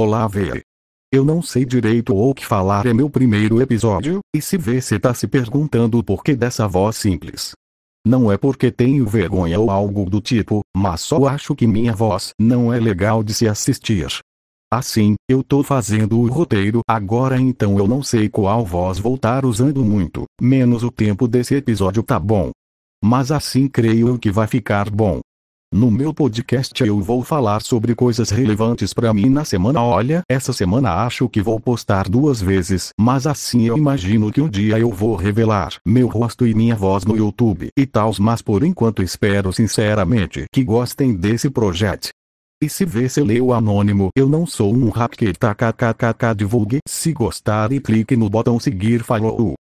Olá Vê. Eu não sei direito o que falar é meu primeiro episódio, e se vê você tá se perguntando o porquê dessa voz simples. Não é porque tenho vergonha ou algo do tipo, mas só acho que minha voz não é legal de se assistir. Assim, eu tô fazendo o roteiro agora então eu não sei qual voz voltar usando muito, menos o tempo desse episódio tá bom. Mas assim creio que vai ficar bom. No meu podcast eu vou falar sobre coisas relevantes para mim na semana. Olha, essa semana acho que vou postar duas vezes, mas assim eu imagino que um dia eu vou revelar meu rosto e minha voz no YouTube e tal. Mas por enquanto espero sinceramente que gostem desse projeto. E se vê se leu anônimo, eu não sou um hacker. Kkkkk divulgue. Se gostar e clique no botão seguir. Falou.